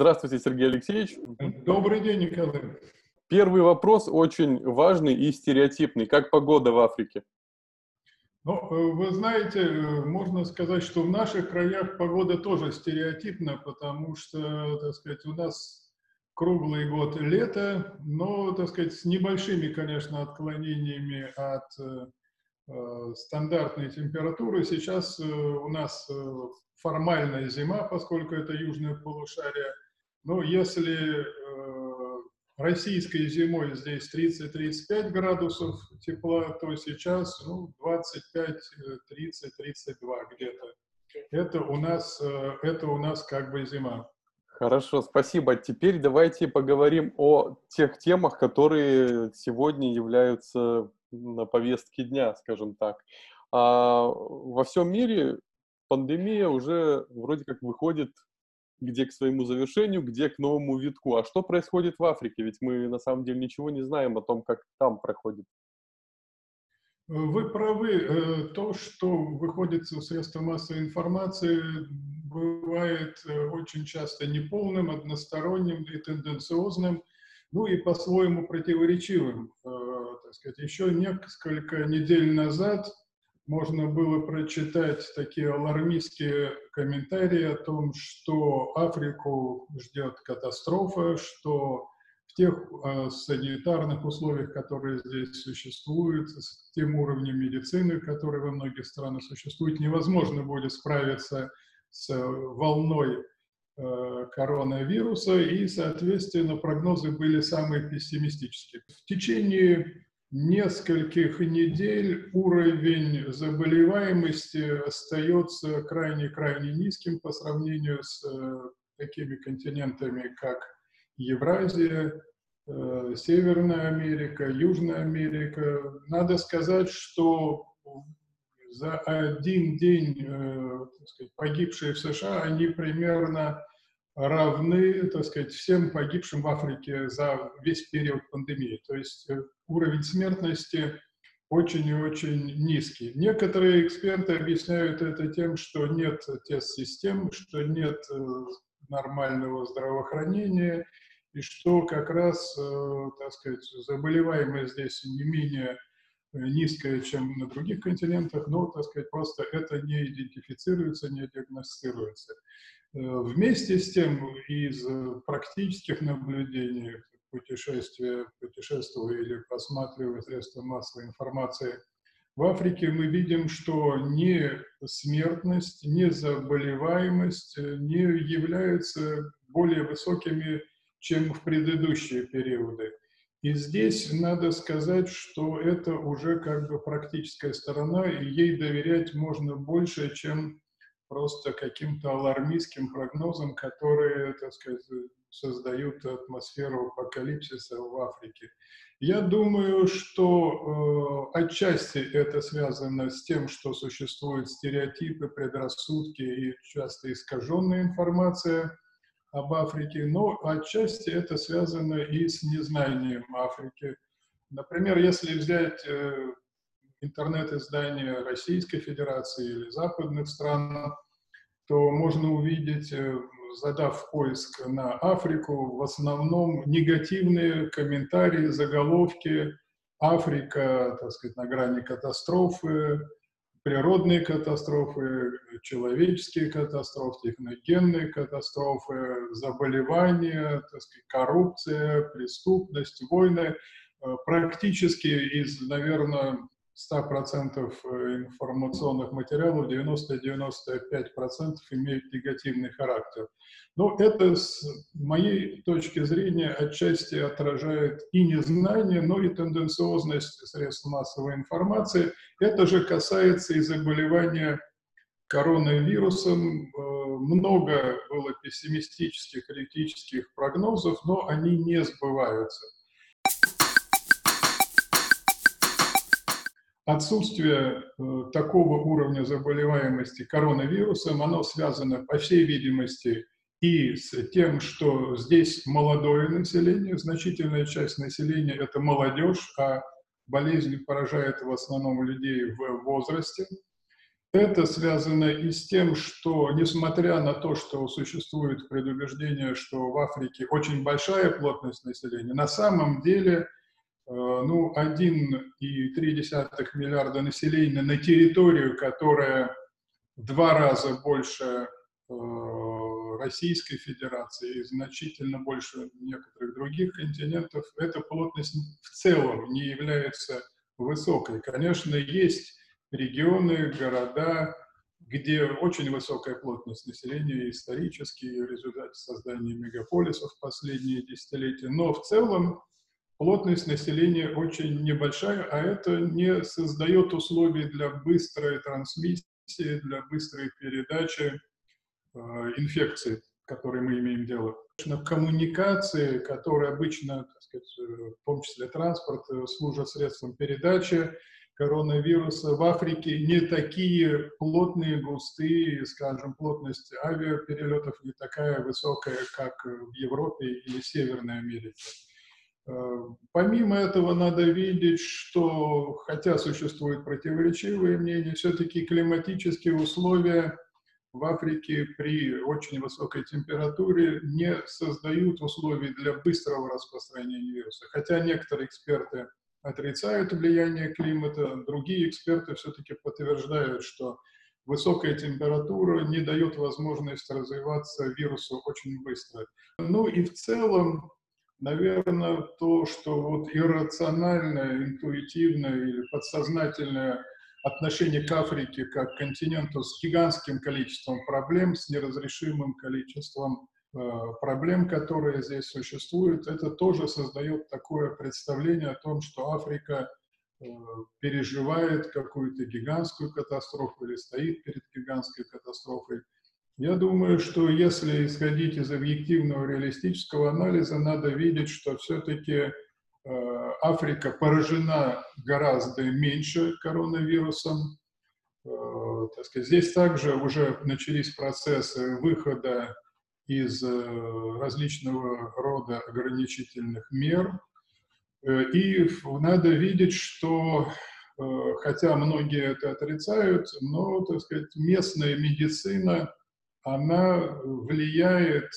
Здравствуйте, Сергей Алексеевич. Добрый день, Николай. Первый вопрос очень важный и стереотипный. Как погода в Африке? Ну, э, вы знаете, э, можно сказать, что в наших краях погода тоже стереотипна, потому что, так сказать, у нас круглый год лето, но, так сказать, с небольшими, конечно, отклонениями от э, э стандартной температуры. Сейчас э, у нас формальная зима, поскольку это южное полушарие. Но если э, российской зимой здесь 30-35 градусов тепла, то сейчас ну, 25, 30, 32 где-то. Это у нас, э, это у нас как бы зима. Хорошо, спасибо. Теперь давайте поговорим о тех темах, которые сегодня являются на повестке дня, скажем так. А, во всем мире пандемия уже вроде как выходит где к своему завершению, где к новому витку. А что происходит в Африке? Ведь мы на самом деле ничего не знаем о том, как там проходит. Вы правы. Э, то, что выходит в средства массовой информации, бывает э, очень часто неполным, односторонним и тенденциозным, ну и по-своему противоречивым. Э, так сказать, еще несколько недель назад можно было прочитать такие алармистские комментарии о том, что Африку ждет катастрофа, что в тех э, санитарных условиях, которые здесь существуют, с тем уровнем медицины, который во многих странах существует, невозможно будет справиться с волной э, коронавируса, и, соответственно, прогнозы были самые пессимистические. В течение нескольких недель уровень заболеваемости остается крайне-крайне низким по сравнению с э, такими континентами, как Евразия, э, Северная Америка, Южная Америка. Надо сказать, что за один день э, сказать, погибшие в США, они примерно равны, так сказать, всем погибшим в Африке за весь период пандемии. То есть э, уровень смертности очень и очень низкий. Некоторые эксперты объясняют это тем, что нет тест-систем, что нет э, нормального здравоохранения, и что как раз, э, так сказать, заболеваемость здесь не менее низкая, чем на других континентах, но, так сказать, просто это не идентифицируется, не диагностируется. Э, вместе с тем, из практических наблюдений, путешествия, путешествуя или просматривая средства массовой информации, в Африке мы видим, что ни смертность, ни заболеваемость не являются более высокими, чем в предыдущие периоды. И здесь надо сказать, что это уже как бы практическая сторона, и ей доверять можно больше, чем просто каким-то алармистским прогнозам, которые, так сказать, создают атмосферу апокалипсиса в Африке. Я думаю, что э, отчасти это связано с тем, что существуют стереотипы, предрассудки и часто искаженная информация об Африке, но отчасти это связано и с незнанием Африки. Например, если взять э, интернет-издания Российской Федерации или западных стран, то можно увидеть, э, задав поиск на Африку, в основном негативные комментарии, заголовки «Африка, так сказать, на грани катастрофы», природные катастрофы, человеческие катастрофы, техногенные катастрофы, заболевания, так сказать, коррупция, преступность, войны. Э, практически из, наверное, 100% э, информационных материалов 90-95% имеют негативный характер. Но это, с моей точки зрения, отчасти отражает и незнание, но и тенденциозность средств массовой информации. Это же касается и заболевания коронавирусом. Э, много было пессимистических, критических прогнозов, но они не сбываются. Отсутствие э, такого уровня заболеваемости коронавирусом, оно связано, по всей видимости, и с тем, что здесь молодое население, значительная часть населения – это молодежь, а болезнь поражает в основном людей в возрасте. Это связано и с тем, что, несмотря на то, что существует предубеждение, что в Африке очень большая плотность населения, на самом деле ну, 1,3 миллиарда населения на территорию, которая в два раза больше э, Российской Федерации и значительно больше некоторых других континентов, эта плотность в целом не является высокой. Конечно, есть регионы, города, где очень высокая плотность населения исторически в результате создания мегаполисов в последние десятилетия. Но в целом плотность населения очень небольшая, а это не создает условий для быстрой трансмиссии, для быстрой передачи э, инфекции, которой мы имеем дело. Коммуникации, которые обычно, так сказать, э, в том числе транспорт, э, служат средством передачи, коронавируса в Африке не такие плотные, густые, скажем, плотность авиаперелетов не такая высокая, как в Европе или Северной Америке. Э, помимо этого надо видеть, что, хотя существуют противоречивые мнения, все-таки климатические условия в Африке при очень высокой температуре не создают условий для быстрого распространения вируса. Хотя некоторые эксперты отрицают влияние климата, другие эксперты все-таки подтверждают, что высокая температура не дает возможность развиваться вирусу очень быстро. Ну и в целом, наверное, то, что вот иррациональное, интуитивное или подсознательное отношение к Африке как к континенту с гигантским количеством проблем, с неразрешимым количеством Э, проблем, которые здесь существуют, это тоже создает такое представление о том, что Африка э, переживает какую-то гигантскую катастрофу или стоит перед гигантской катастрофой. Я думаю, что если исходить из объективного реалистического анализа, надо видеть, что все-таки э, Африка поражена гораздо меньше коронавирусом. Так сказать, здесь также уже начались процессы выхода из э, различного рода ограничительных мер. Э, и надо видеть, что, э, хотя многие это отрицают, но, так сказать, местная медицина, она влияет,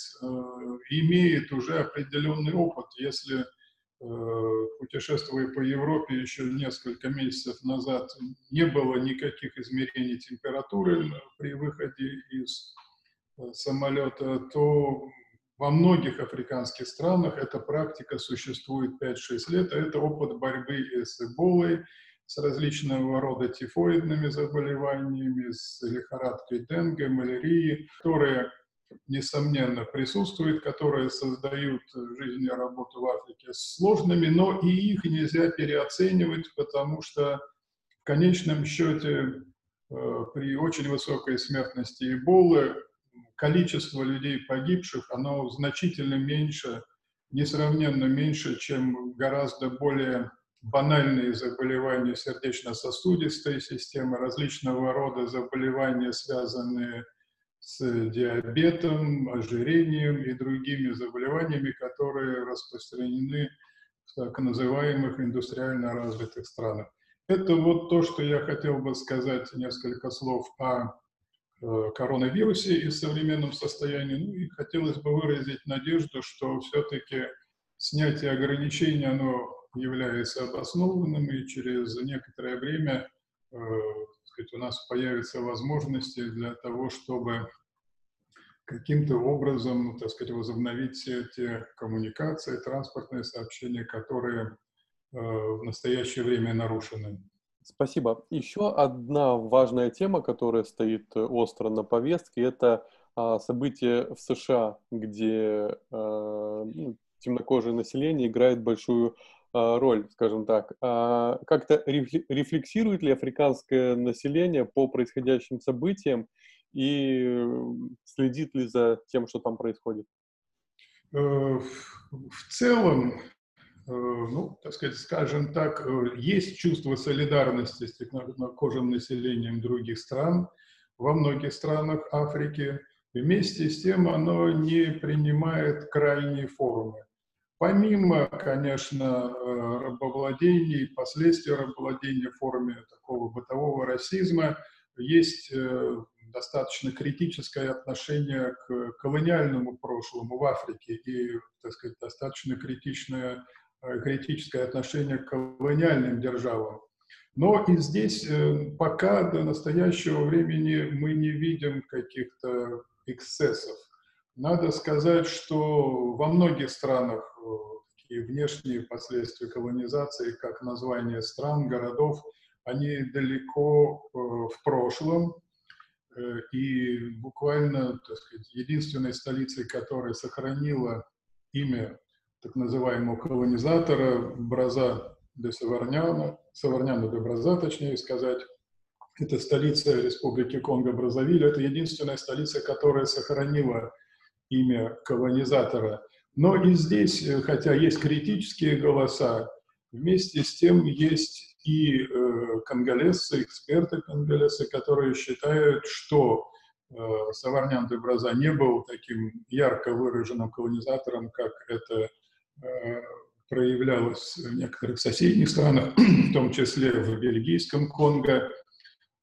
имеет уже определенный опыт. Если путешествуя по Европе еще несколько месяцев назад, не было никаких измерений температуры при выходе из самолета, то во многих африканских странах эта практика существует 5-6 лет, а это опыт борьбы с эболой, с различного рода тифоидными заболеваниями, с лихорадкой денге, малярией, которые, несомненно, присутствуют, которые создают жизнь и работу в Африке сложными, но и их нельзя переоценивать, потому что в конечном счете э, при очень высокой смертности эболы количество людей погибших, оно значительно меньше, несравненно меньше, чем гораздо более банальные заболевания сердечно-сосудистой системы, различного рода заболевания, связанные с диабетом, ожирением и другими заболеваниями, которые распространены в так называемых индустриально развитых странах. Это вот то, что я хотел бы сказать несколько слов о Э, коронавирусе и современном состоянии. Ну и хотелось бы выразить надежду, что все-таки снятие ограничений, оно является обоснованным, и через некоторое время э, сказать, у нас появятся возможности для того, чтобы каким-то образом, так сказать, возобновить все те коммуникации, транспортные сообщения, которые э, в настоящее время нарушены. Спасибо. Еще одна важная тема, которая стоит э, остро на повестке, это а, события в США, где а, ну, темнокожее население играет большую роль, скажем так. А, как-то рефлексирует ли африканское население по происходящим событиям и следит ли за тем, что там происходит? Э, в целом, Э, ну, так сказать, скажем так, э, есть чувство солидарности с темнокожим населением других стран, во многих странах Африки. Вместе с тем оно не принимает крайние формы. Помимо, конечно, э, рабовладений, последствий рабовладения в форме такого бытового расизма, есть э, достаточно критическое отношение к колониальному прошлому в Африке и, так сказать, достаточно критичное, э, критическое отношение к колониальным державам. Но и здесь пока до настоящего времени мы не видим каких-то эксцессов. Надо сказать, что во многих странах такие внешние последствия колонизации, как название стран, городов, они далеко в прошлом, Э, и буквально, так сказать, единственной столицей, которая сохранила имя так называемого колонизатора Браза де Саварняна, Саварняна де Браза, точнее сказать, это столица Республики Конго-Бразавиль, это единственная столица, которая сохранила имя колонизатора. Но и здесь, э, хотя есть критические голоса, вместе с тем есть и э, конголезцы, эксперты конголезцы, которые считают, что э, Саварнян де Браза не был таким ярко выраженным колонизатором, как это э, проявлялось в некоторых соседних странах, в том числе в бельгийском Конго.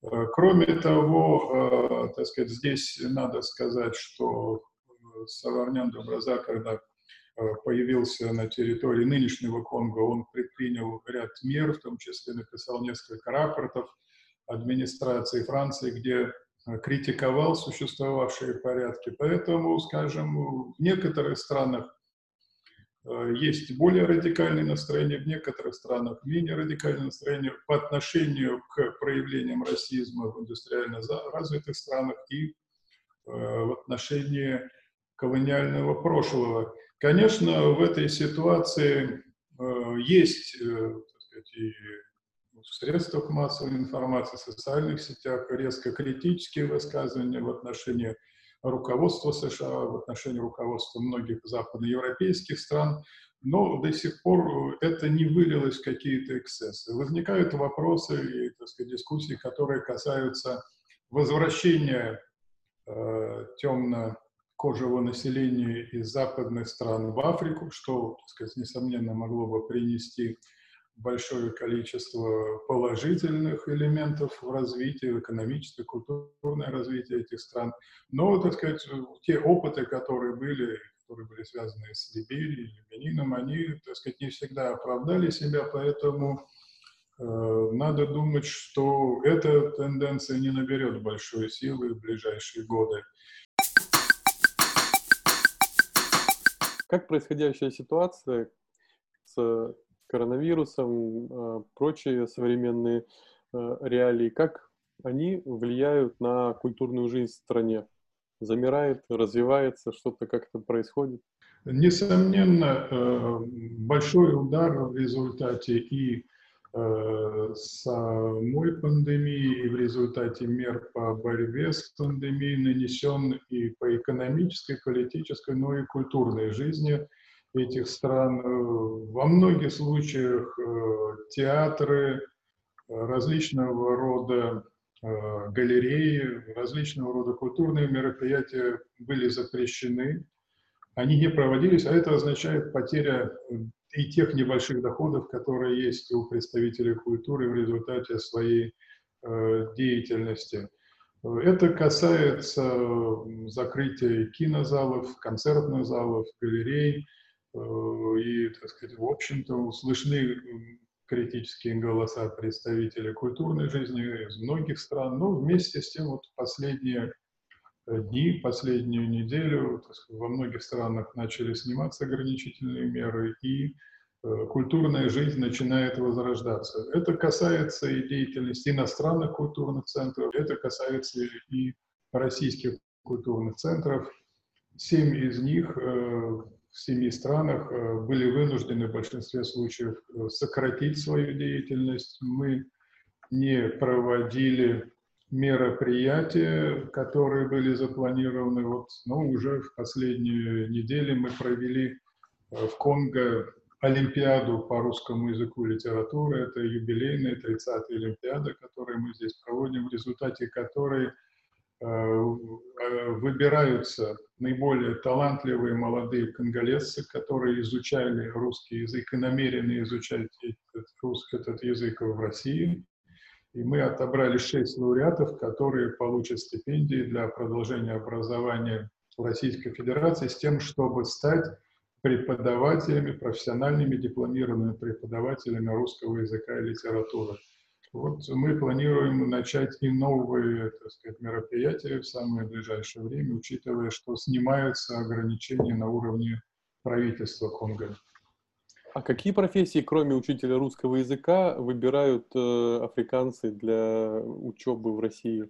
Э, кроме того, э, так сказать, здесь надо сказать, что Саварнян де Браза, когда появился на территории нынешнего Конго, он предпринял ряд мер, в том числе написал несколько рапортов администрации Франции, где э, критиковал существовавшие порядки. Поэтому, скажем, в некоторых странах э, есть более радикальные настроения, в некоторых странах менее радикальные настроения по отношению к проявлениям расизма в индустриально развитых странах и в отношении колониального прошлого. Конечно, в этой ситуации э, есть э, сказать, и в средствах массовой информации, в социальных сетях резко критические высказывания в отношении руководства США, в отношении руководства многих западноевропейских стран, но до сих пор это не вылилось в какие-то эксцессы. Возникают вопросы и так сказать, дискуссии, которые касаются возвращения э, темно кожевого населения из западных стран в Африку, что, так сказать, несомненно, могло бы принести большое количество положительных элементов в развитии, в экономическое, культурное развитие этих стран. Но, так сказать, те опыты, которые были, которые были связаны с Либерией Бенином, они, так сказать, не всегда оправдали себя, поэтому э, надо думать, что эта тенденция не наберет большой силы в ближайшие годы. Как происходящая ситуация с коронавирусом, а, прочие современные а, реалии, как они влияют на культурную жизнь в стране? Замирает, развивается, что-то как-то происходит? Несомненно, э, большой удар в результате и самой пандемии и в результате мер по борьбе с пандемией нанесен и по экономической, политической, но и культурной жизни этих стран. Э, во многих случаях э, театры, различного рода галереи, различного рода культурные мероприятия были запрещены, они не проводились, а это означает потеря и тех небольших доходов, которые есть у представителей культуры в результате своей э, деятельности. Это касается закрытия кинозалов, концертных залов, галерей. Э, и, так сказать, в общем-то, слышны критические голоса представителей культурной жизни из многих стран. Но вместе с тем вот последние дни, последнюю неделю во многих странах начали сниматься ограничительные меры, и э, культурная жизнь начинает возрождаться. Это касается и деятельности иностранных культурных центров, это касается и российских культурных центров. Семь из них э, в семи странах э, были вынуждены в большинстве случаев сократить свою деятельность. Мы не проводили мероприятия, которые были запланированы. Вот, ну, уже в последние недели мы провели э, в Конго Олимпиаду по русскому языку и литературе. Это юбилейная 30-я Олимпиада, которую мы здесь проводим, в результате которой э, э, выбираются наиболее талантливые молодые конголезцы, которые изучали русский язык и намерены изучать этот, этот язык в России. И мы отобрали шесть лауреатов, которые получат стипендии для продолжения образования в Российской Федерации с тем, чтобы стать преподавателями, профессиональными дипломированными преподавателями русского языка и литературы. Вот мы планируем начать и новые так сказать, мероприятия в самое ближайшее время, учитывая, что снимаются ограничения на уровне правительства Конго. А какие профессии, кроме учителя русского языка, выбирают э, африканцы для учебы в России?